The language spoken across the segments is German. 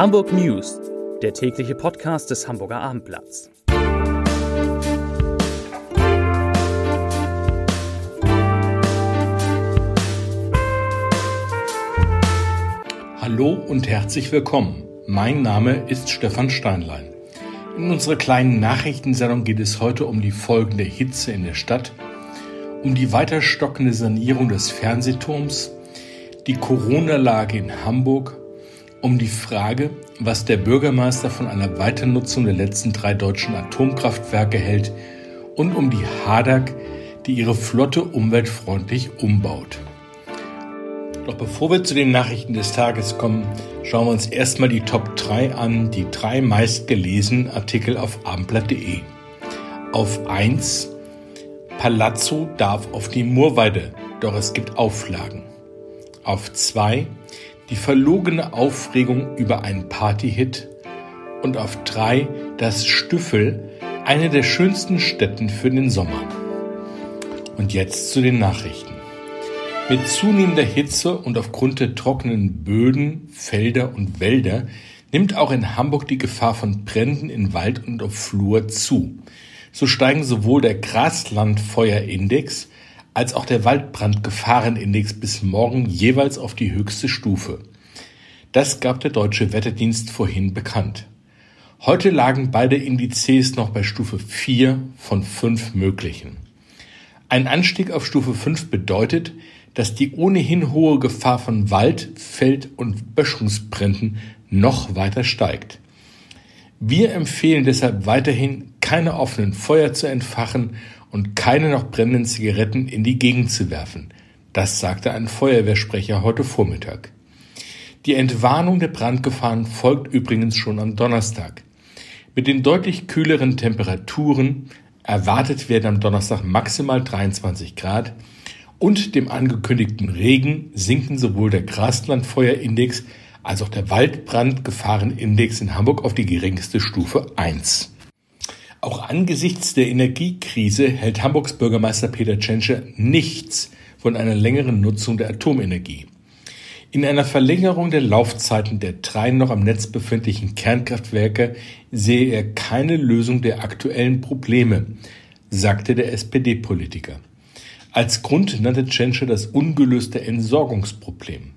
Hamburg News, der tägliche Podcast des Hamburger Abendblatts. Hallo und herzlich willkommen. Mein Name ist Stefan Steinlein. In unserer kleinen Nachrichtensendung geht es heute um die folgende Hitze in der Stadt, um die weiter stockende Sanierung des Fernsehturms, die Corona-Lage in Hamburg, um die Frage, was der Bürgermeister von einer Weiternutzung der letzten drei deutschen Atomkraftwerke hält und um die Hadak, die ihre Flotte umweltfreundlich umbaut. Doch bevor wir zu den Nachrichten des Tages kommen, schauen wir uns erstmal die Top 3 an, die drei meistgelesenen Artikel auf abendblatt.de. Auf 1 Palazzo darf auf die Murweide, doch es gibt Auflagen. Auf 2 die verlogene Aufregung über einen Partyhit und auf 3 das Stüffel, eine der schönsten Städten für den Sommer. Und jetzt zu den Nachrichten. Mit zunehmender Hitze und aufgrund der trockenen Böden, Felder und Wälder nimmt auch in Hamburg die Gefahr von Bränden in Wald und auf Flur zu. So steigen sowohl der Graslandfeuerindex als auch der Waldbrandgefahrenindex bis morgen jeweils auf die höchste Stufe. Das gab der deutsche Wetterdienst vorhin bekannt. Heute lagen beide Indizes noch bei Stufe 4 von 5 möglichen. Ein Anstieg auf Stufe 5 bedeutet, dass die ohnehin hohe Gefahr von Wald-, Feld- und Böschungsbränden noch weiter steigt. Wir empfehlen deshalb weiterhin, keine offenen Feuer zu entfachen und keine noch brennenden Zigaretten in die Gegend zu werfen. Das sagte ein Feuerwehrsprecher heute Vormittag. Die Entwarnung der Brandgefahren folgt übrigens schon am Donnerstag. Mit den deutlich kühleren Temperaturen erwartet werden am Donnerstag maximal 23 Grad, und dem angekündigten Regen sinken sowohl der Graslandfeuerindex als auch der Waldbrandgefahrenindex in Hamburg auf die geringste Stufe 1. Auch angesichts der Energiekrise hält Hamburgs Bürgermeister Peter Tschentscher nichts von einer längeren Nutzung der Atomenergie. In einer Verlängerung der Laufzeiten der drei noch am Netz befindlichen Kernkraftwerke sehe er keine Lösung der aktuellen Probleme, sagte der SPD-Politiker. Als Grund nannte Tschentscher das ungelöste Entsorgungsproblem.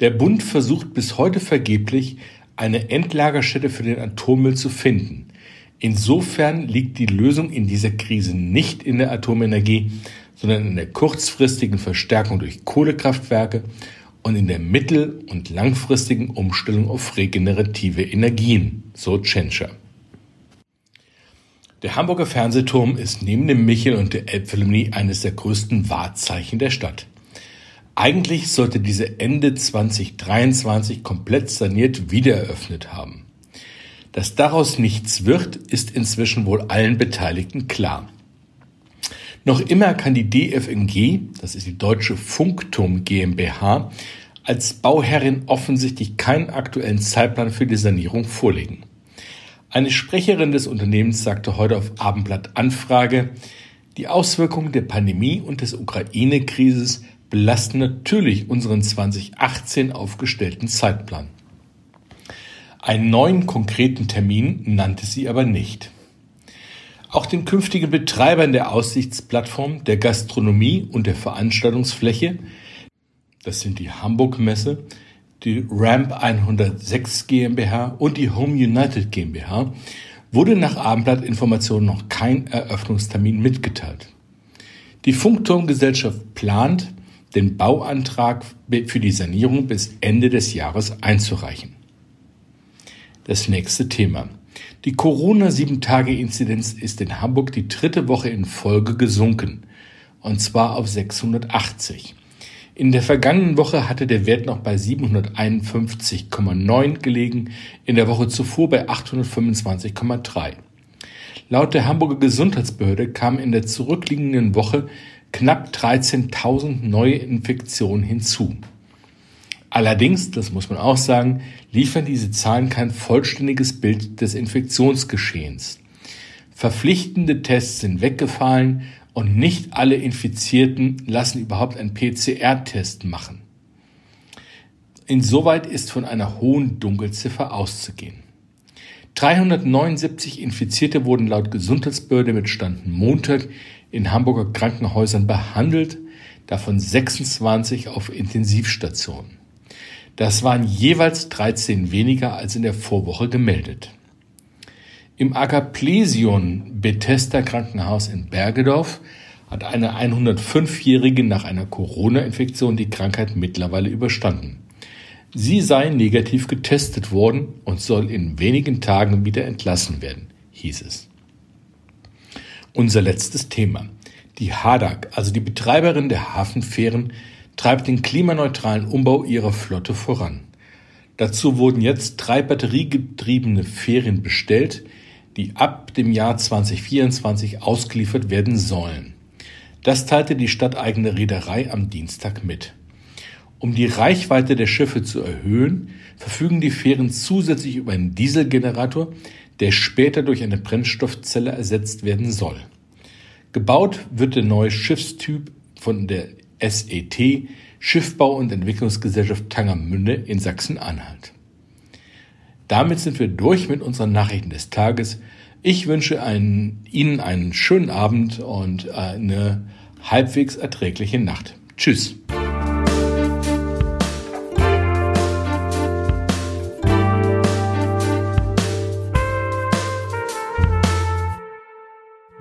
Der Bund versucht bis heute vergeblich, eine Endlagerstätte für den Atommüll zu finden. Insofern liegt die Lösung in dieser Krise nicht in der Atomenergie, sondern in der kurzfristigen Verstärkung durch Kohlekraftwerke und in der mittel- und langfristigen Umstellung auf regenerative Energien, so Tschentscher. Der Hamburger Fernsehturm ist neben dem Michel und der Elbphilharmonie eines der größten Wahrzeichen der Stadt. Eigentlich sollte diese Ende 2023 komplett saniert wiedereröffnet haben. Dass daraus nichts wird, ist inzwischen wohl allen Beteiligten klar. Noch immer kann die DFNG, das ist die Deutsche Funkturm GmbH, als Bauherrin offensichtlich keinen aktuellen Zeitplan für die Sanierung vorlegen. Eine Sprecherin des Unternehmens sagte heute auf Abendblatt Anfrage, die Auswirkungen der Pandemie und des Ukraine-Krises belasten natürlich unseren 2018 aufgestellten Zeitplan. Einen neuen konkreten Termin nannte sie aber nicht. Auch den künftigen Betreibern der Aussichtsplattform, der Gastronomie und der Veranstaltungsfläche, das sind die Hamburg Messe, die Ramp 106 GmbH und die Home United GmbH, wurde nach Abendblatt-Informationen noch kein Eröffnungstermin mitgeteilt. Die Funkturmgesellschaft plant, den Bauantrag für die Sanierung bis Ende des Jahres einzureichen. Das nächste Thema. Die Corona-7-Tage-Inzidenz ist in Hamburg die dritte Woche in Folge gesunken, und zwar auf 680. In der vergangenen Woche hatte der Wert noch bei 751,9 gelegen, in der Woche zuvor bei 825,3. Laut der Hamburger Gesundheitsbehörde kamen in der zurückliegenden Woche knapp 13.000 neue Infektionen hinzu. Allerdings, das muss man auch sagen, liefern diese Zahlen kein vollständiges Bild des Infektionsgeschehens. Verpflichtende Tests sind weggefallen und nicht alle Infizierten lassen überhaupt einen PCR-Test machen. Insoweit ist von einer hohen Dunkelziffer auszugehen. 379 Infizierte wurden laut Gesundheitsbehörde mit Stand Montag in Hamburger Krankenhäusern behandelt, davon 26 auf Intensivstationen. Das waren jeweils 13 weniger als in der Vorwoche gemeldet. Im Agaplesion Bethesda Krankenhaus in Bergedorf hat eine 105-Jährige nach einer Corona-Infektion die Krankheit mittlerweile überstanden. Sie sei negativ getestet worden und soll in wenigen Tagen wieder entlassen werden, hieß es. Unser letztes Thema. Die HADAG, also die Betreiberin der Hafenfähren, treibt den klimaneutralen Umbau ihrer Flotte voran. Dazu wurden jetzt drei batteriegetriebene Fähren bestellt, die ab dem Jahr 2024 ausgeliefert werden sollen. Das teilte die stadteigene Reederei am Dienstag mit. Um die Reichweite der Schiffe zu erhöhen, verfügen die Fähren zusätzlich über einen Dieselgenerator, der später durch eine Brennstoffzelle ersetzt werden soll. Gebaut wird der neue Schiffstyp von der SET Schiffbau- und Entwicklungsgesellschaft Tangermünde in Sachsen-Anhalt. Damit sind wir durch mit unseren Nachrichten des Tages. Ich wünsche einen, Ihnen einen schönen Abend und eine halbwegs erträgliche Nacht. Tschüss.